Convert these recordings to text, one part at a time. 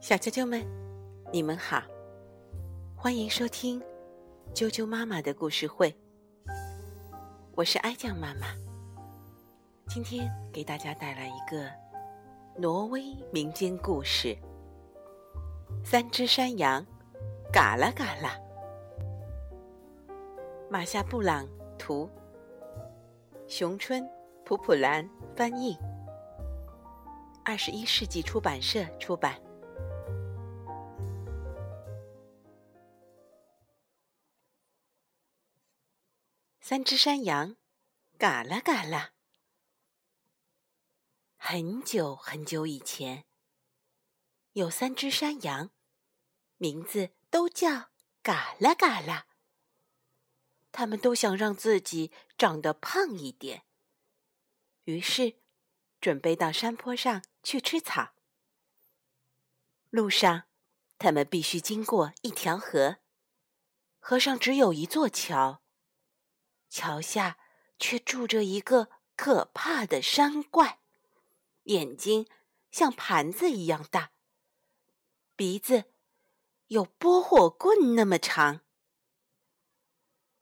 小啾啾们，你们好，欢迎收听啾啾妈妈的故事会。我是哀酱妈妈，今天给大家带来一个挪威民间故事：三只山羊，嘎啦嘎啦。马夏布朗图，熊春普普兰翻译，二十一世纪出版社出版。三只山羊，嘎啦嘎啦。很久很久以前，有三只山羊，名字都叫嘎啦嘎啦。他们都想让自己长得胖一点，于是准备到山坡上去吃草。路上，他们必须经过一条河，河上只有一座桥。桥下却住着一个可怕的山怪，眼睛像盘子一样大，鼻子有拨火棍那么长。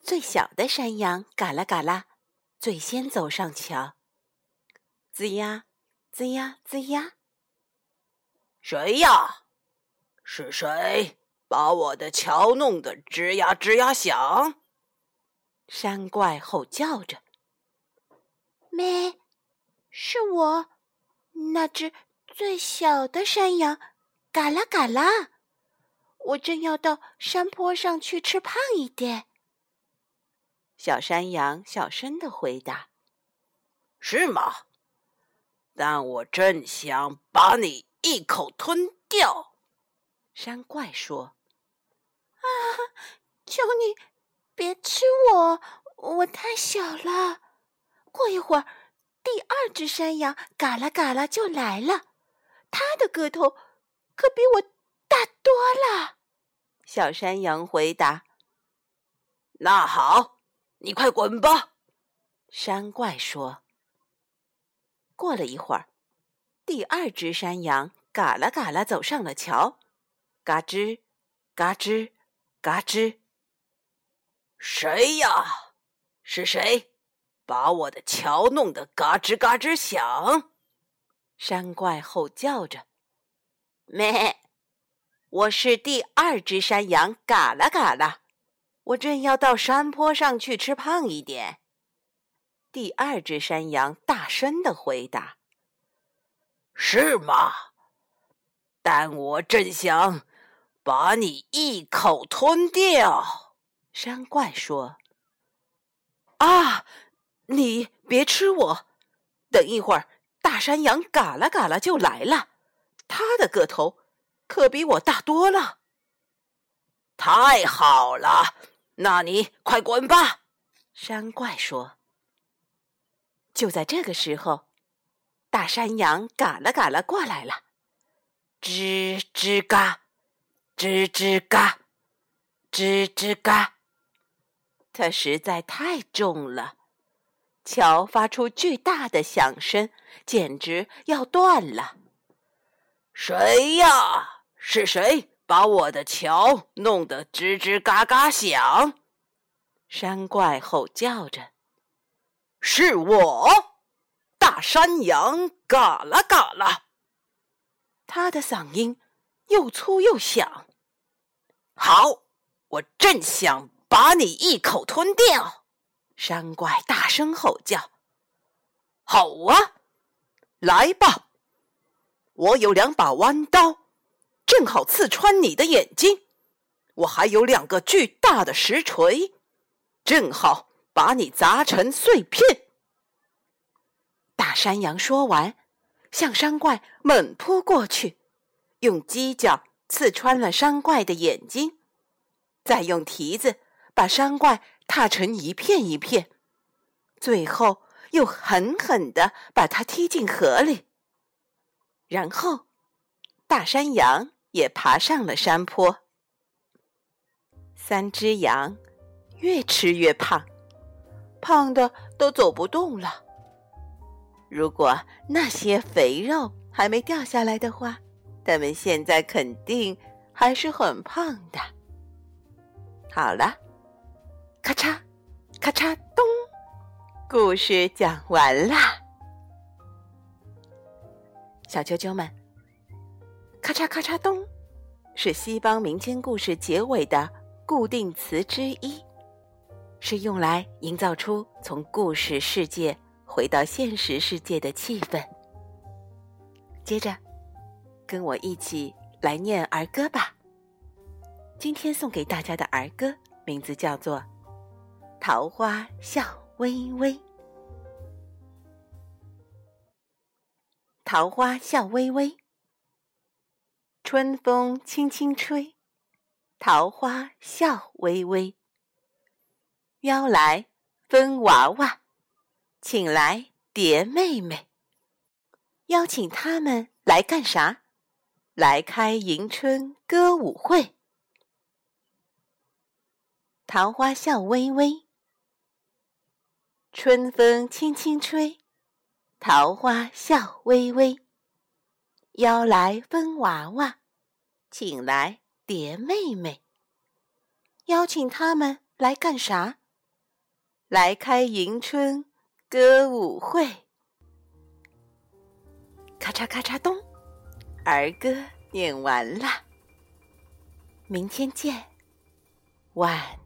最小的山羊嘎啦嘎啦，最先走上桥。吱呀，吱呀，吱呀，谁呀？是谁把我的桥弄得吱呀吱呀响？山怪吼叫着：“咩，是我，那只最小的山羊，嘎啦嘎啦。我正要到山坡上去吃胖一点。”小山羊小声的回答：“是吗？但我正想把你一口吞掉。”山怪说：“啊，求你！”别吃我，我太小了。过一会儿，第二只山羊嘎啦嘎啦就来了，它的个头可比我大多了。小山羊回答：“那好，你快滚吧。”山怪说。过了一会儿，第二只山羊嘎啦嘎啦走上了桥，嘎吱，嘎吱，嘎吱。谁呀？是谁把我的桥弄得嘎吱嘎吱响？山怪吼叫着：“咩！我是第二只山羊，嘎啦嘎啦！我正要到山坡上去吃胖一点。”第二只山羊大声的回答：“是吗？但我正想把你一口吞掉。”山怪说：“啊，你别吃我！等一会儿，大山羊嘎啦嘎啦就来了，它的个头可比我大多了。”太好了，那你快滚吧！”山怪说。就在这个时候，大山羊嘎啦嘎啦过来了，吱吱嘎，吱吱嘎，吱吱嘎。它实在太重了，桥发出巨大的响声，简直要断了。谁呀？是谁把我的桥弄得吱吱嘎嘎响？山怪吼叫着：“是我，大山羊，嘎啦嘎啦。”他的嗓音又粗又响。好，我正想。把你一口吞掉！山怪大声吼叫：“好啊，来吧！我有两把弯刀，正好刺穿你的眼睛。我还有两个巨大的石锤，正好把你砸成碎片。”大山羊说完，向山怪猛扑过去，用犄角刺穿了山怪的眼睛，再用蹄子。把山怪踏成一片一片，最后又狠狠地把它踢进河里。然后，大山羊也爬上了山坡。三只羊越吃越胖，胖的都走不动了。如果那些肥肉还没掉下来的话，它们现在肯定还是很胖的。好了，咔嚓，咔嚓咚，故事讲完啦。小啾啾们，咔嚓咔嚓咚，是西方民间故事结尾的固定词之一，是用来营造出从故事世界回到现实世界的气氛。接着，跟我一起来念儿歌吧。今天送给大家的儿歌名字叫做《桃花笑微微》。桃花笑微微，春风轻轻吹，桃花笑微微。邀来风娃娃，请来蝶妹妹。邀请他们来干啥？来开迎春歌舞会。桃花笑微微，春风轻轻吹。桃花笑微微，邀来风娃娃，请来蝶妹妹。邀请他们来干啥？来开迎春歌舞会。咔嚓咔嚓咚，儿歌念完了。明天见，晚。